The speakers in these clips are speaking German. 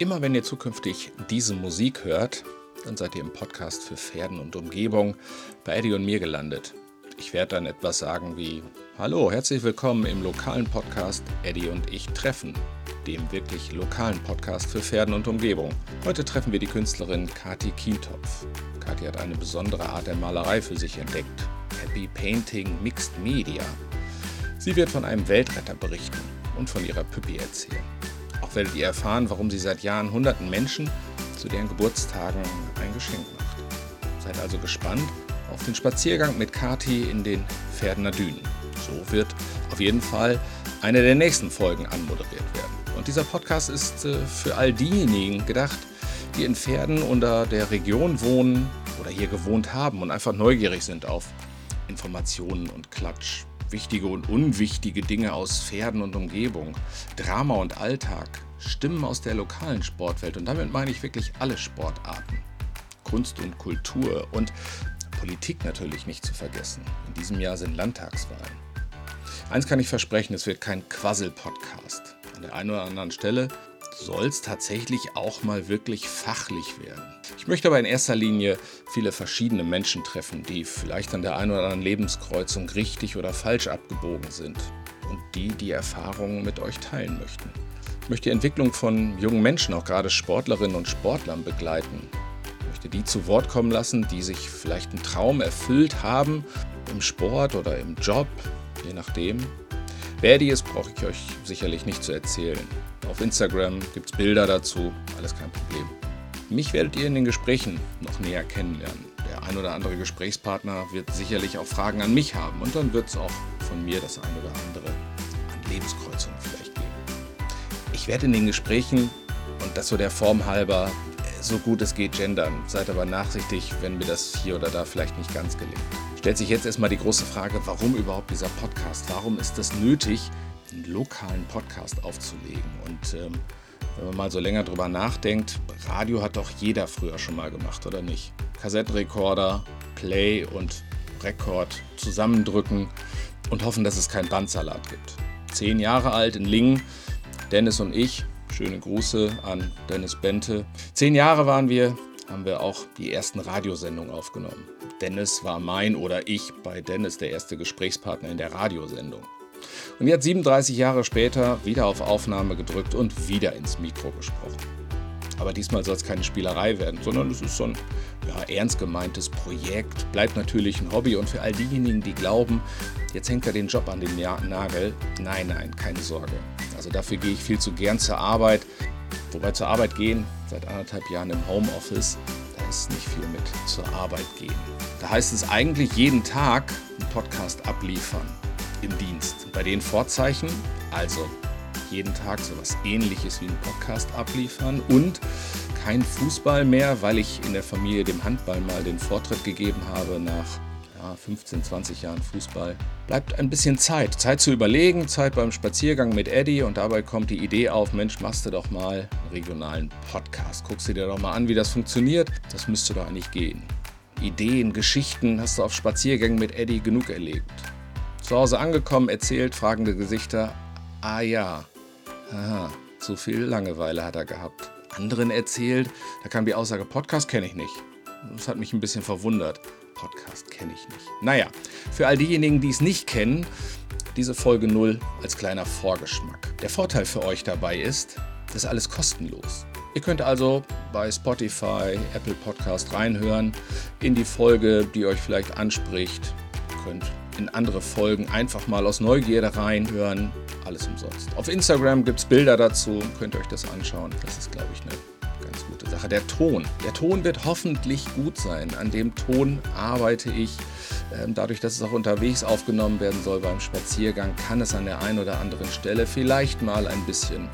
Immer wenn ihr zukünftig diese Musik hört, dann seid ihr im Podcast für Pferden und Umgebung bei Eddie und mir gelandet. Ich werde dann etwas sagen wie Hallo, herzlich willkommen im lokalen Podcast Eddie und ich treffen, dem wirklich lokalen Podcast für Pferden und Umgebung. Heute treffen wir die Künstlerin Kati Kientopf. Kati hat eine besondere Art der Malerei für sich entdeckt. Happy Painting Mixed Media. Sie wird von einem Weltretter berichten und von ihrer Püppi erzählen. Werdet ihr erfahren, warum sie seit Jahren hunderten Menschen zu deren Geburtstagen ein Geschenk macht. Seid also gespannt auf den Spaziergang mit Kati in den Pferdener Dünen. So wird auf jeden Fall eine der nächsten Folgen anmoderiert werden. Und dieser Podcast ist äh, für all diejenigen gedacht, die in Pferden oder der Region wohnen oder hier gewohnt haben und einfach neugierig sind auf Informationen und Klatsch, wichtige und unwichtige Dinge aus Pferden und Umgebung, Drama und Alltag, Stimmen aus der lokalen Sportwelt und damit meine ich wirklich alle Sportarten. Kunst und Kultur und Politik natürlich nicht zu vergessen. In diesem Jahr sind Landtagswahlen. Eins kann ich versprechen, es wird kein Quassel-Podcast. An der einen oder anderen Stelle soll es tatsächlich auch mal wirklich fachlich werden. Ich möchte aber in erster Linie viele verschiedene Menschen treffen, die vielleicht an der einen oder anderen Lebenskreuzung richtig oder falsch abgebogen sind und die die Erfahrungen mit euch teilen möchten. Ich möchte die Entwicklung von jungen Menschen, auch gerade Sportlerinnen und Sportlern, begleiten. Ich möchte die zu Wort kommen lassen, die sich vielleicht einen Traum erfüllt haben, im Sport oder im Job, je nachdem. Wer die ist, brauche ich euch sicherlich nicht zu erzählen. Auf Instagram gibt es Bilder dazu, alles kein Problem. Mich werdet ihr in den Gesprächen noch näher kennenlernen. Der ein oder andere Gesprächspartner wird sicherlich auch Fragen an mich haben und dann wird es auch von mir das ein oder andere an Lebenskreuzungen vielleicht geben. Ich werde in den Gesprächen, und das so der Form halber, so gut es geht gendern. Seid aber nachsichtig, wenn mir das hier oder da vielleicht nicht ganz gelingt. Stellt sich jetzt erstmal die große Frage, warum überhaupt dieser Podcast? Warum ist es nötig, einen lokalen Podcast aufzulegen. Und ähm, wenn man mal so länger drüber nachdenkt, Radio hat doch jeder früher schon mal gemacht, oder nicht? Kassettenrekorder, Play und Rekord zusammendrücken und hoffen, dass es keinen Bandsalat gibt. Zehn Jahre alt in Lingen, Dennis und ich, schöne Grüße an Dennis Bente. Zehn Jahre waren wir, haben wir auch die ersten Radiosendungen aufgenommen. Dennis war mein oder ich bei Dennis der erste Gesprächspartner in der Radiosendung. Und jetzt 37 Jahre später wieder auf Aufnahme gedrückt und wieder ins Mikro gesprochen. Aber diesmal soll es keine Spielerei werden, sondern es ist so ein ja, ernst gemeintes Projekt, bleibt natürlich ein Hobby und für all diejenigen, die glauben, jetzt hängt er den Job an den Nagel, nein, nein, keine Sorge. Also dafür gehe ich viel zu gern zur Arbeit. Wobei zur Arbeit gehen, seit anderthalb Jahren im Homeoffice, da ist nicht viel mit zur Arbeit gehen. Da heißt es eigentlich jeden Tag einen Podcast abliefern im Dienst. Bei den Vorzeichen, also jeden Tag sowas ähnliches wie ein Podcast abliefern und kein Fußball mehr, weil ich in der Familie dem Handball mal den Vortritt gegeben habe nach ja, 15, 20 Jahren Fußball. Bleibt ein bisschen Zeit. Zeit zu überlegen, Zeit beim Spaziergang mit Eddie und dabei kommt die Idee auf, Mensch, machst du doch mal einen regionalen Podcast. Guckst du dir doch mal an, wie das funktioniert. Das müsste doch eigentlich gehen. Ideen, Geschichten hast du auf Spaziergängen mit Eddie genug erlebt. Zu Hause angekommen, erzählt, fragende Gesichter. Ah ja, aha, zu viel Langeweile hat er gehabt. Anderen erzählt, da kam die Aussage, Podcast kenne ich nicht. Das hat mich ein bisschen verwundert. Podcast kenne ich nicht. Naja, für all diejenigen, die es nicht kennen, diese Folge 0 als kleiner Vorgeschmack. Der Vorteil für euch dabei ist, das ist alles kostenlos. Ihr könnt also bei Spotify, Apple Podcast reinhören in die Folge, die euch vielleicht anspricht. Ihr könnt in andere Folgen einfach mal aus Neugierde reinhören. Alles umsonst. Auf Instagram gibt es Bilder dazu, könnt ihr euch das anschauen. Das ist, glaube ich, eine ganz gute Sache. Der Ton. Der Ton wird hoffentlich gut sein. An dem Ton arbeite ich. Ähm, dadurch, dass es auch unterwegs aufgenommen werden soll beim Spaziergang, kann es an der einen oder anderen Stelle vielleicht mal ein bisschen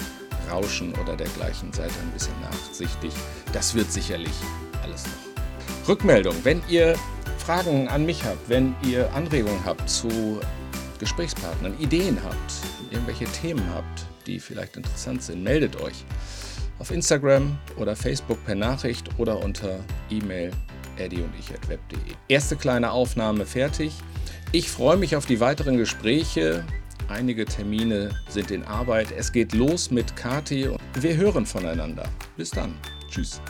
rauschen oder dergleichen. Seid ein bisschen nachsichtig. Das wird sicherlich alles noch. Rückmeldung. Wenn ihr Fragen an mich habt, wenn ihr Anregungen habt zu Gesprächspartnern, Ideen habt, irgendwelche Themen habt, die vielleicht interessant sind, meldet euch auf Instagram oder Facebook per Nachricht oder unter E-Mail eddie und ich at web.de. Erste kleine Aufnahme fertig. Ich freue mich auf die weiteren Gespräche. Einige Termine sind in Arbeit. Es geht los mit Kati. Wir hören voneinander. Bis dann. Tschüss.